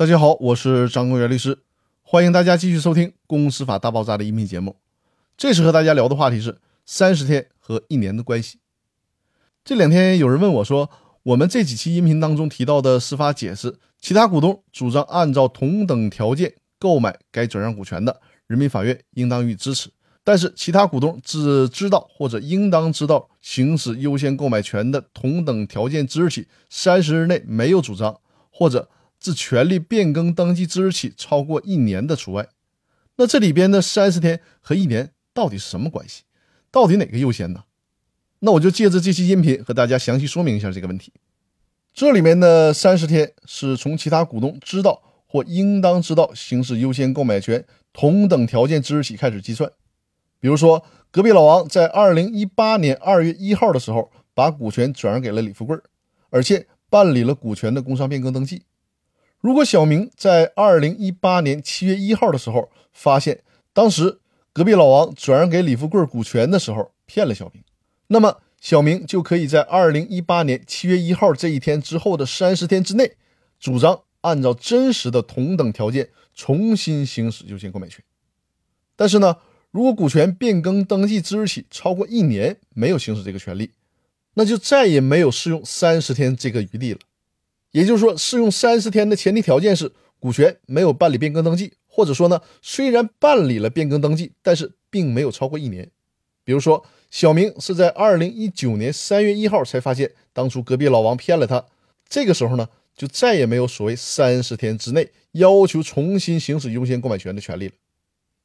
大家好，我是张公元律师，欢迎大家继续收听《公司法大爆炸》的音频节目。这次和大家聊的话题是三十天和一年的关系。这两天有人问我说，我们这几期音频当中提到的司法解释，其他股东主张按照同等条件购买该转让股权的，人民法院应当予以支持。但是，其他股东只知道或者应当知道行使优先购买权的同等条件之日起三十日内没有主张，或者自权利变更登记之日起超过一年的除外。那这里边的三十天和一年到底是什么关系？到底哪个优先呢？那我就借着这期音频和大家详细说明一下这个问题。这里面的三十天是从其他股东知道或应当知道行使优先购买权同等条件之日起开始计算。比如说，隔壁老王在二零一八年二月一号的时候把股权转让给了李富贵，而且办理了股权的工商变更登记。如果小明在二零一八年七月一号的时候发现当时隔壁老王转让给李富贵股权的时候骗了小明，那么小明就可以在二零一八年七月一号这一天之后的三十天之内，主张按照真实的同等条件重新行使优先购买权。但是呢，如果股权变更登记之日起超过一年没有行使这个权利，那就再也没有适用三十天这个余地了。也就是说，适用三十天的前提条件是股权没有办理变更登记，或者说呢，虽然办理了变更登记，但是并没有超过一年。比如说，小明是在二零一九年三月一号才发现当初隔壁老王骗了他，这个时候呢，就再也没有所谓三十天之内要求重新行使优先购买权的权利了，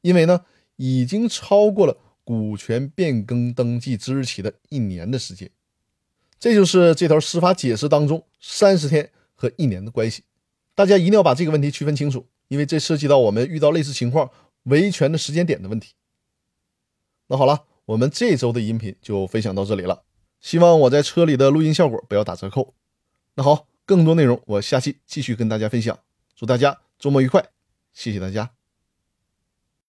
因为呢，已经超过了股权变更登记之日起的一年的时间。这就是这条司法解释当中三十天和一年的关系，大家一定要把这个问题区分清楚，因为这涉及到我们遇到类似情况维权的时间点的问题。那好了，我们这周的音频就分享到这里了，希望我在车里的录音效果不要打折扣。那好，更多内容我下期继续跟大家分享，祝大家周末愉快，谢谢大家。